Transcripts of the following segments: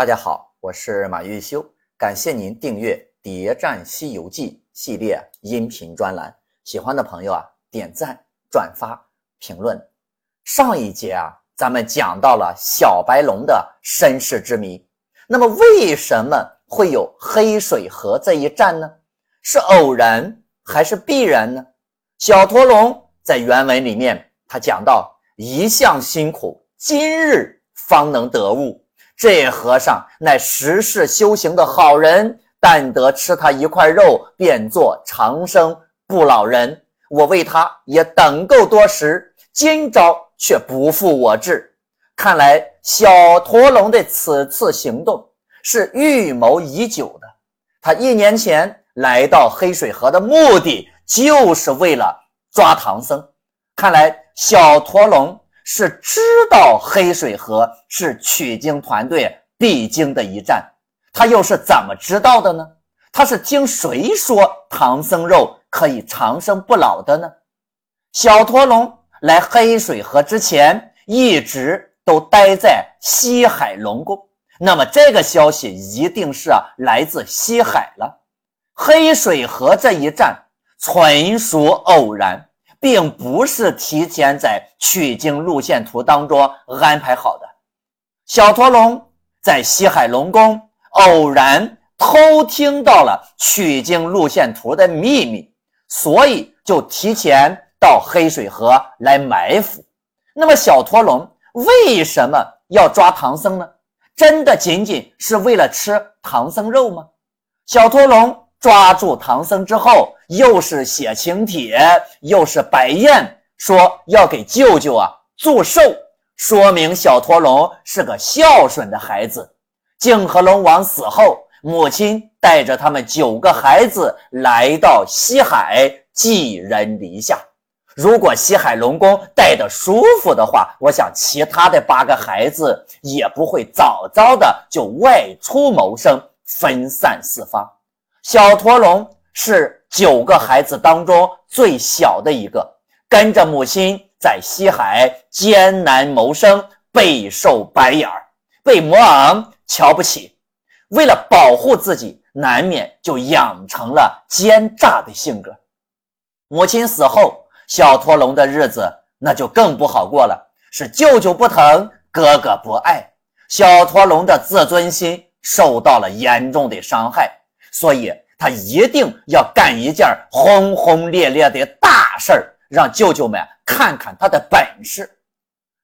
大家好，我是马玉修，感谢您订阅《谍战西游记》系列音频专栏。喜欢的朋友啊，点赞、转发、评论。上一节啊，咱们讲到了小白龙的身世之谜。那么，为什么会有黑水河这一战呢？是偶然还是必然呢？小驼龙在原文里面，他讲到：“一向辛苦，今日方能得悟。”这和尚乃十世修行的好人，但得吃他一块肉，便做长生不老人。我为他也等够多时，今朝却不负我志。看来小驼龙的此次行动是预谋已久的。他一年前来到黑水河的目的，就是为了抓唐僧。看来小驼龙。是知道黑水河是取经团队必经的一站，他又是怎么知道的呢？他是听谁说唐僧肉可以长生不老的呢？小驼龙来黑水河之前，一直都待在西海龙宫，那么这个消息一定是来自西海了。黑水河这一战纯属偶然。并不是提前在取经路线图当中安排好的。小驼龙在西海龙宫偶然偷听到了取经路线图的秘密，所以就提前到黑水河来埋伏。那么，小驼龙为什么要抓唐僧呢？真的仅仅是为了吃唐僧肉吗？小驼龙。抓住唐僧之后，又是写请帖，又是摆宴，说要给舅舅啊祝寿，说明小驼龙是个孝顺的孩子。泾河龙王死后，母亲带着他们九个孩子来到西海寄人篱下。如果西海龙宫待得舒服的话，我想其他的八个孩子也不会早早的就外出谋生，分散四方。小驼龙是九个孩子当中最小的一个，跟着母亲在西海艰难谋生，备受白眼儿，被魔昂瞧不起。为了保护自己，难免就养成了奸诈的性格。母亲死后，小驼龙的日子那就更不好过了，是舅舅不疼，哥哥不爱，小驼龙的自尊心受到了严重的伤害。所以他一定要干一件轰轰烈烈的大事儿，让舅舅们看看他的本事。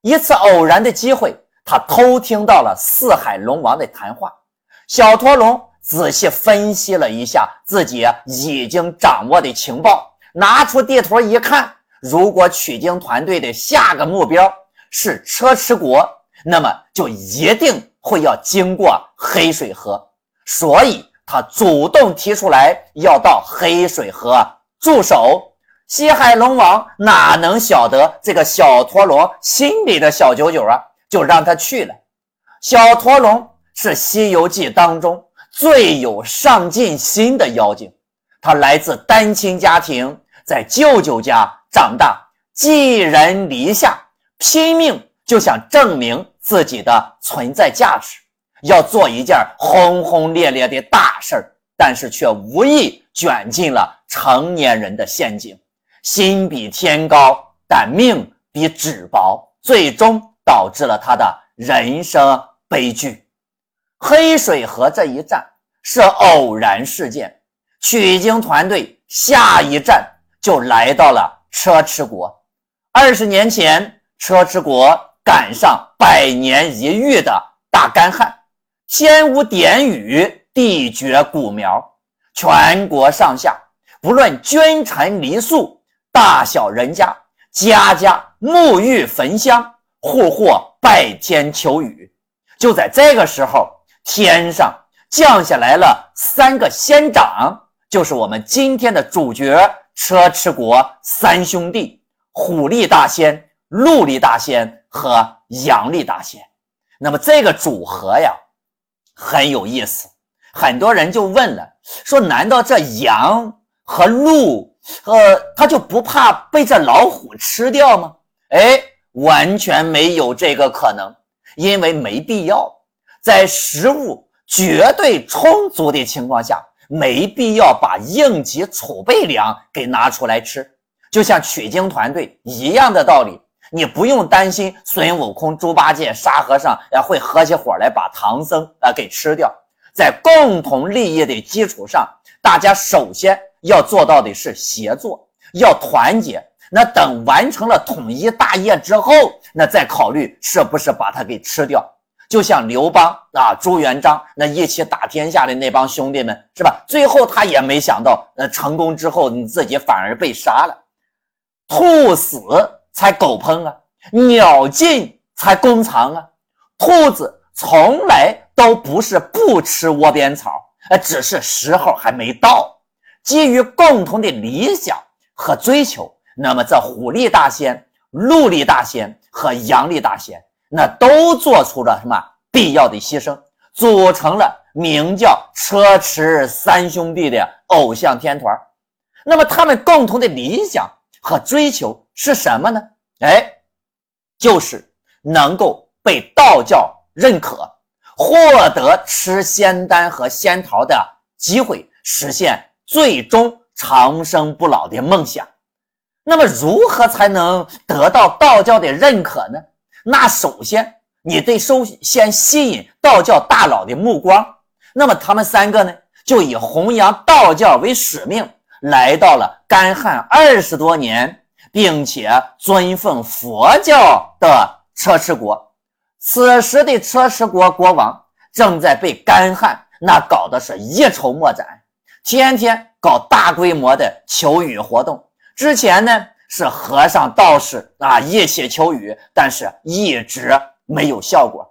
一次偶然的机会，他偷听到了四海龙王的谈话。小驼龙仔细分析了一下自己已经掌握的情报，拿出地图一看，如果取经团队的下个目标是车迟国，那么就一定会要经过黑水河，所以。他主动提出来要到黑水河驻守，西海龙王哪能晓得这个小驼龙心里的小九九啊？就让他去了。小驼龙是《西游记》当中最有上进心的妖精，他来自单亲家庭，在舅舅家长大，寄人篱下，拼命就想证明自己的存在价值。要做一件轰轰烈烈的大事儿，但是却无意卷进了成年人的陷阱。心比天高，但命比纸薄，最终导致了他的人生悲剧。黑水河这一战是偶然事件，取经团队下一站就来到了车迟国。二十年前，车迟国赶上百年一遇的大干旱。天无点雨，地绝谷苗，全国上下不论君臣黎庶，大小人家，家家沐浴焚香，户户拜天求雨。就在这个时候，天上降下来了三个仙长，就是我们今天的主角车迟国三兄弟：虎力大仙、鹿力大仙和羊力大仙。那么这个组合呀。很有意思，很多人就问了，说难道这羊和鹿，呃，它就不怕被这老虎吃掉吗？哎，完全没有这个可能，因为没必要。在食物绝对充足的情况下，没必要把应急储备粮给拿出来吃。就像取经团队一样的道理，你不用担心孙悟空、猪八戒、沙和尚啊会合起伙来把唐僧啊给吃掉。在共同利益的基础上，大家首先要做到的是协作，要团结。那等完成了统一大业之后，那再考虑是不是把他给吃掉。就像刘邦啊、朱元璋那一起打天下的那帮兄弟们，是吧？最后他也没想到，呃，成功之后你自己反而被杀了。兔死才狗烹啊，鸟尽才弓藏啊。兔子从来都不是不吃窝边草，呃，只是时候还没到。基于共同的理想和追求。那么，这虎力大仙、鹿力大仙和羊力大仙，那都做出了什么必要的牺牲，组成了名叫车迟三兄弟的偶像天团。那么，他们共同的理想和追求是什么呢？哎，就是能够被道教认可，获得吃仙丹和仙桃的机会，实现最终长生不老的梦想。那么，如何才能得到道教的认可呢？那首先，你得首先吸引道教大佬的目光。那么，他们三个呢，就以弘扬道教为使命，来到了干旱二十多年，并且尊奉佛教的车迟国。此时的车迟国国王正在被干旱那搞得是一筹莫展，天天搞大规模的求雨活动。之前呢是和尚道士啊一起求雨，但是一直没有效果。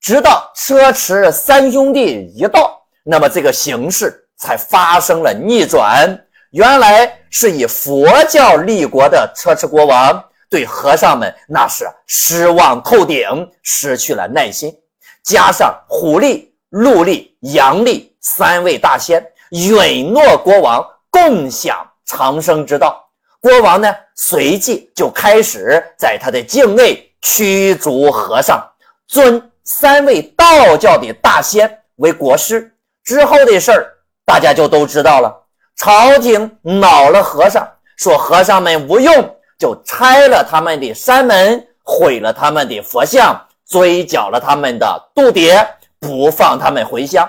直到车迟三兄弟一到，那么这个形势才发生了逆转。原来是以佛教立国的车迟国王对和尚们那是失望透顶，失去了耐心。加上虎力、鹿力、羊力三位大仙允诺国王共享长生之道。国王呢，随即就开始在他的境内驱逐和尚，尊三位道教的大仙为国师。之后的事儿，大家就都知道了。朝廷恼了和尚，说和尚们无用，就拆了他们的山门，毁了他们的佛像，追缴了他们的度牒，不放他们回乡。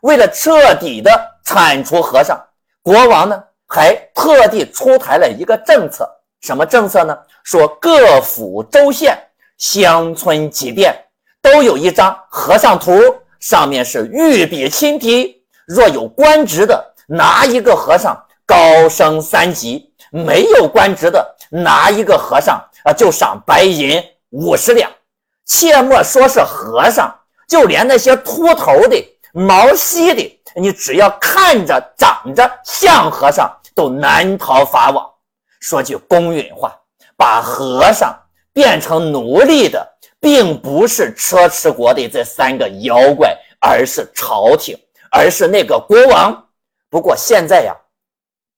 为了彻底的铲除和尚，国王呢？还特地出台了一个政策，什么政策呢？说各府州县、乡村集店都有一张和尚图，上面是御笔亲题。若有官职的，拿一个和尚高升三级；没有官职的，拿一个和尚啊就赏白银五十两。切莫说是和尚，就连那些秃头的、毛稀的，你只要看着长着像和尚。都难逃法网。说句公允话，把和尚变成奴隶的，并不是车迟国的这三个妖怪，而是朝廷，而是那个国王。不过现在呀，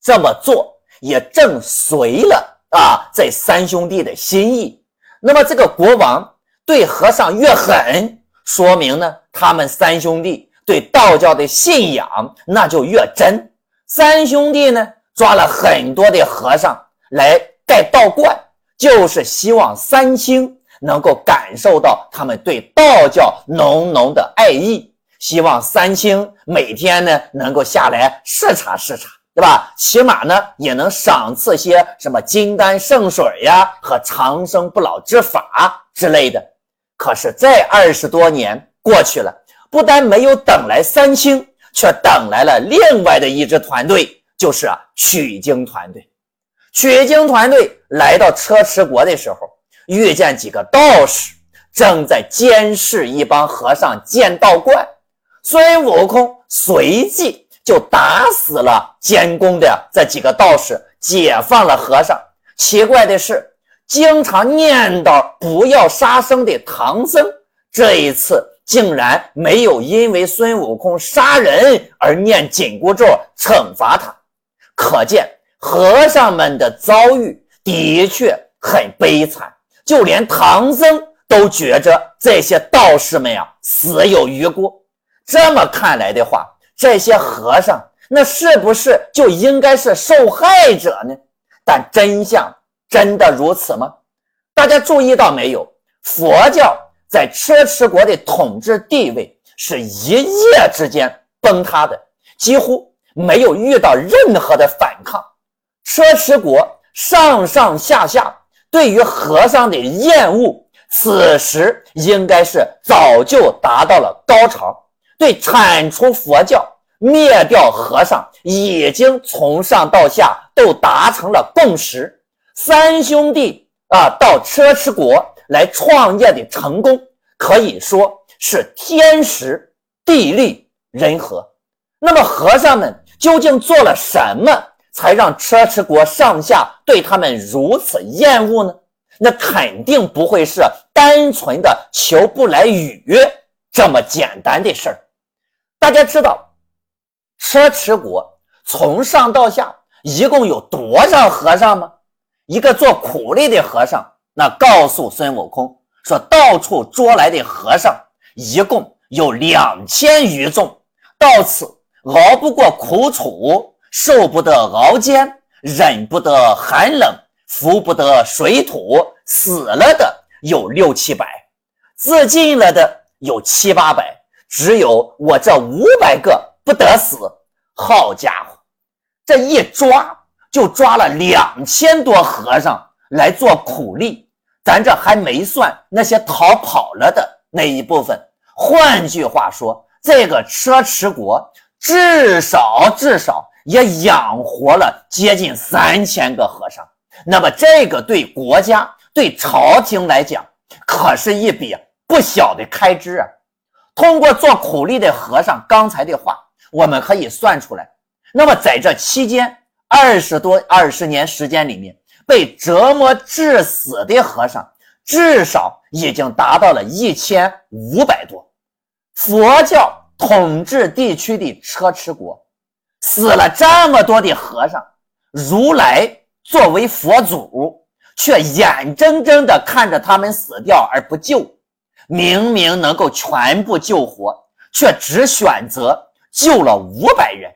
这么做也正随了啊这三兄弟的心意。那么这个国王对和尚越狠，说明呢，他们三兄弟对道教的信仰那就越真。三兄弟呢？抓了很多的和尚来盖道观，就是希望三清能够感受到他们对道教浓浓的爱意，希望三清每天呢能够下来视察视察，对吧？起码呢也能赏赐些什么金丹圣水呀和长生不老之法之类的。可是这二十多年过去了，不但没有等来三清，却等来了另外的一支团队。就是，取经团队，取经团队来到车迟国的时候，遇见几个道士正在监视一帮和尚建道观。孙悟空随即就打死了监工的这几个道士，解放了和尚。奇怪的是，经常念叨不要杀生的唐僧，这一次竟然没有因为孙悟空杀人而念紧箍咒惩罚他。可见和尚们的遭遇的确很悲惨，就连唐僧都觉着这些道士们呀死有余辜。这么看来的话，这些和尚那是不是就应该是受害者呢？但真相真的如此吗？大家注意到没有？佛教在车迟国的统治地位是一夜之间崩塌的，几乎没有遇到任何的反抗。车迟国上上下下对于和尚的厌恶，此时应该是早就达到了高潮。对铲除佛教、灭掉和尚，已经从上到下都达成了共识。三兄弟啊，到车迟国来创业的成功，可以说是天时地利人和。那么和尚们究竟做了什么，才让车迟国上下对他们如此厌恶呢？那肯定不会是单纯的求不来雨这么简单的事儿。大家知道，车迟国从上到下一共有多少和尚吗？一个做苦力的和尚，那告诉孙悟空说，到处捉来的和尚一共有两千余众，到此熬不过苦楚，受不得熬煎，忍不得寒冷，服不得水土，死了的有六七百，自尽了的有七八百。只有我这五百个不得死，好家伙，这一抓就抓了两千多和尚来做苦力，咱这还没算那些逃跑了的那一部分。换句话说，这个车迟国至少至少也养活了接近三千个和尚。那么，这个对国家对朝廷来讲，可是一笔不小的开支啊。通过做苦力的和尚刚才的话，我们可以算出来。那么在这期间，二十多二十年时间里面，被折磨致死的和尚至少已经达到了一千五百多。佛教统治地区的车迟国，死了这么多的和尚，如来作为佛祖，却眼睁睁地看着他们死掉而不救。明明能够全部救活，却只选择救了五百人。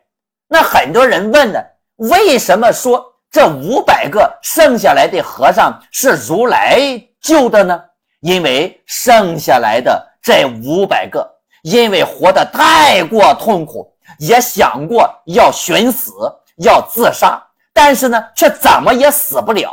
那很多人问呢，为什么说这五百个剩下来的和尚是如来救的呢？因为剩下来的这五百个，因为活得太过痛苦，也想过要寻死、要自杀，但是呢，却怎么也死不了。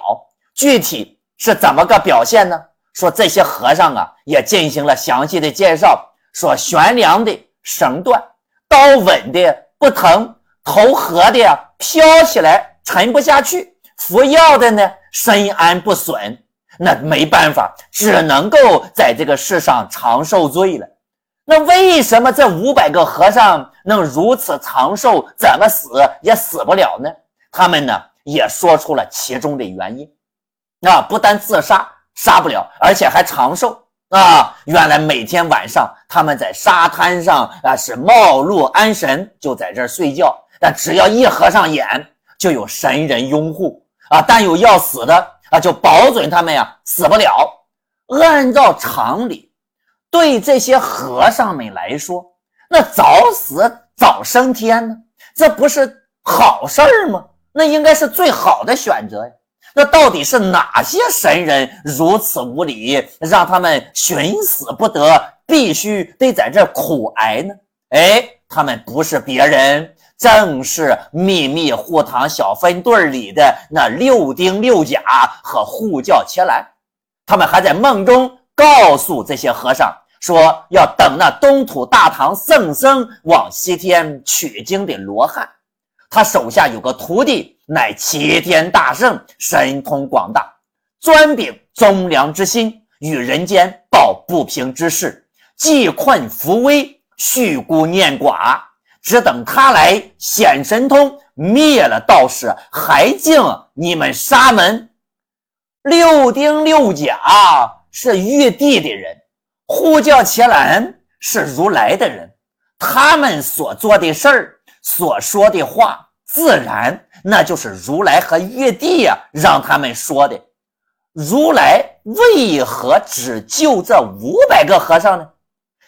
具体是怎么个表现呢？说这些和尚啊，也进行了详细的介绍。说悬梁的绳断，刀稳的不疼，投河的呀飘起来沉不下去，服药的呢身安不损。那没办法，只能够在这个世上长受罪了。那为什么这五百个和尚能如此长寿，怎么死也死不了呢？他们呢也说出了其中的原因。那不但自杀。杀不了，而且还长寿啊！原来每天晚上他们在沙滩上啊是冒露安神，就在这儿睡觉。但只要一合上眼，就有神人拥护啊！但有要死的啊，就保准他们呀死不了。按照常理，对这些和尚们来说，那早死早升天呢，这不是好事儿吗？那应该是最好的选择呀。那到底是哪些神人如此无礼，让他们寻死不得，必须得在这苦挨呢？哎，他们不是别人，正是秘密护堂小分队里的那六丁六甲和护教伽蓝。他们还在梦中告诉这些和尚说，要等那东土大唐圣僧往西天取经的罗汉。他手下有个徒弟，乃齐天大圣，神通广大，专秉忠良之心，与人间报不平之事，济困扶危，恤孤念寡。只等他来显神通，灭了道士，还敬你们沙门。六丁六甲是玉帝的人，呼叫伽蓝是如来的人，他们所做的事儿，所说的话。自然，那就是如来和玉帝呀，让他们说的。如来为何只救这五百个和尚呢？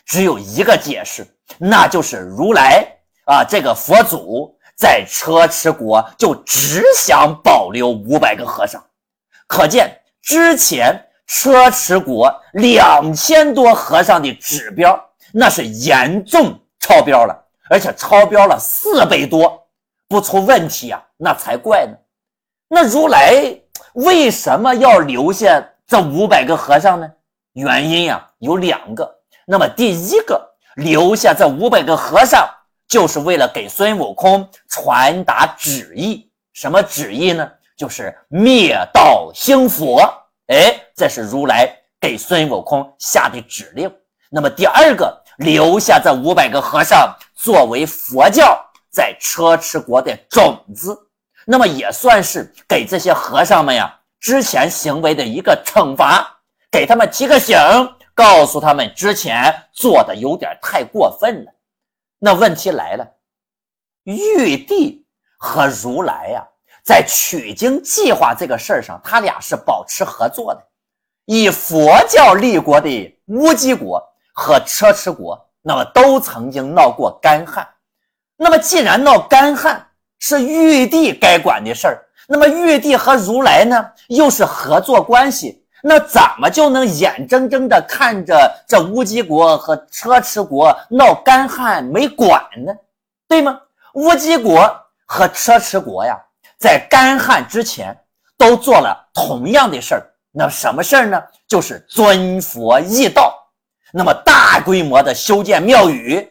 只有一个解释，那就是如来啊，这个佛祖在车迟国就只想保留五百个和尚。可见之前车迟国两千多和尚的指标，那是严重超标了，而且超标了四倍多，不出问题啊，那才怪呢。那如来为什么要留下这五百个和尚呢？原因呀有两个。那么第一个留下这五百个和尚，就是为了给孙悟空传达旨意。什么旨意呢？就是灭道兴佛。哎，这是如来给孙悟空下的指令。那么第二个留下这五百个和尚，作为佛教在车迟国的种子。那么也算是给这些和尚们呀之前行为的一个惩罚，给他们提个醒，告诉他们之前做的有点太过分了。那问题来了，玉帝和如来呀，在取经计划这个事儿上，他俩是保持合作的。以佛教立国的乌鸡国和车迟国，那么都曾经闹过干旱。那么既然闹干旱，是玉帝该管的事儿，那么玉帝和如来呢，又是合作关系，那怎么就能眼睁睁的看着这乌鸡国和车迟国闹干旱没管呢？对吗？乌鸡国和车迟国呀，在干旱之前都做了同样的事儿，那什么事儿呢？就是尊佛义道，那么大规模的修建庙宇，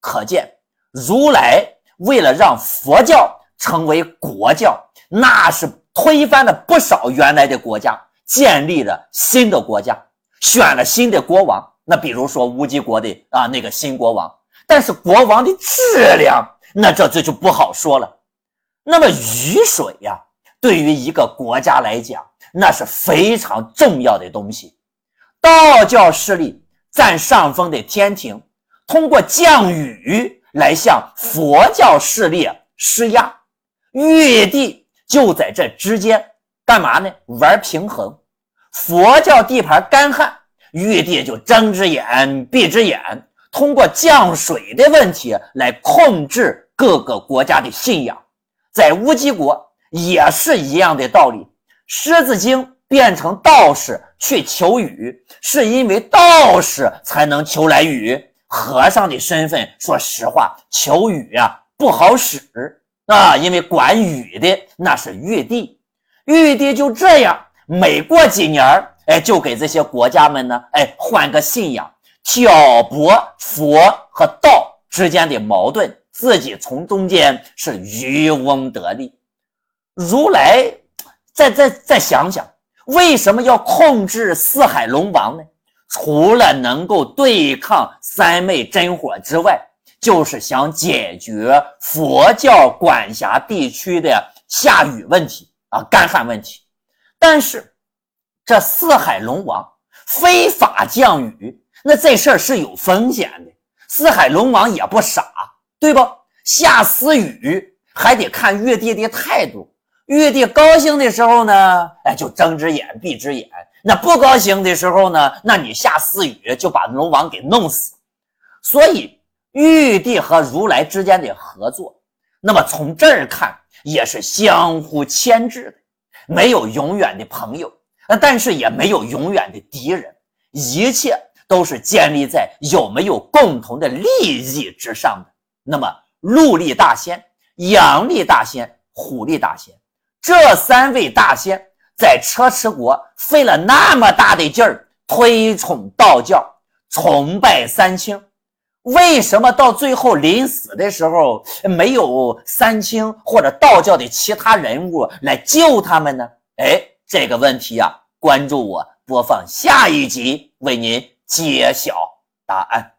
可见如来。为了让佛教成为国教，那是推翻了不少原来的国家，建立了新的国家，选了新的国王。那比如说乌鸡国的啊那个新国王，但是国王的质量，那这这就不好说了。那么雨水呀，对于一个国家来讲，那是非常重要的东西。道教势力占上风的天庭，通过降雨。来向佛教势力施压，玉帝就在这之间干嘛呢？玩平衡。佛教地盘干旱，玉帝就睁只眼闭只眼，通过降水的问题来控制各个国家的信仰。在乌鸡国也是一样的道理。狮子精变成道士去求雨，是因为道士才能求来雨。和尚的身份，说实话，求雨呀不好使啊，因为管雨的那是玉帝，玉帝就这样，每过几年儿哎，就给这些国家们呢，哎，换个信仰，挑拨佛和道之间的矛盾，自己从中间是渔翁得利。如来再再再想想，为什么要控制四海龙王呢？除了能够对抗三昧真火之外，就是想解决佛教管辖地区的下雨问题啊，干旱问题。但是这四海龙王非法降雨，那这事儿是有风险的。四海龙王也不傻，对不？下私雨还得看玉帝的态度。玉帝高兴的时候呢，哎，就睁只眼闭只眼。那不高兴的时候呢？那你下私语就把龙王给弄死。所以玉帝和如来之间的合作，那么从这儿看也是相互牵制的，没有永远的朋友，但是也没有永远的敌人，一切都是建立在有没有共同的利益之上的。那么鹿力大仙、羊力大仙、虎力大仙这三位大仙。在车迟国费了那么大的劲儿推崇道教，崇拜三清，为什么到最后临死的时候没有三清或者道教的其他人物来救他们呢？哎，这个问题啊，关注我，播放下一集为您揭晓答案。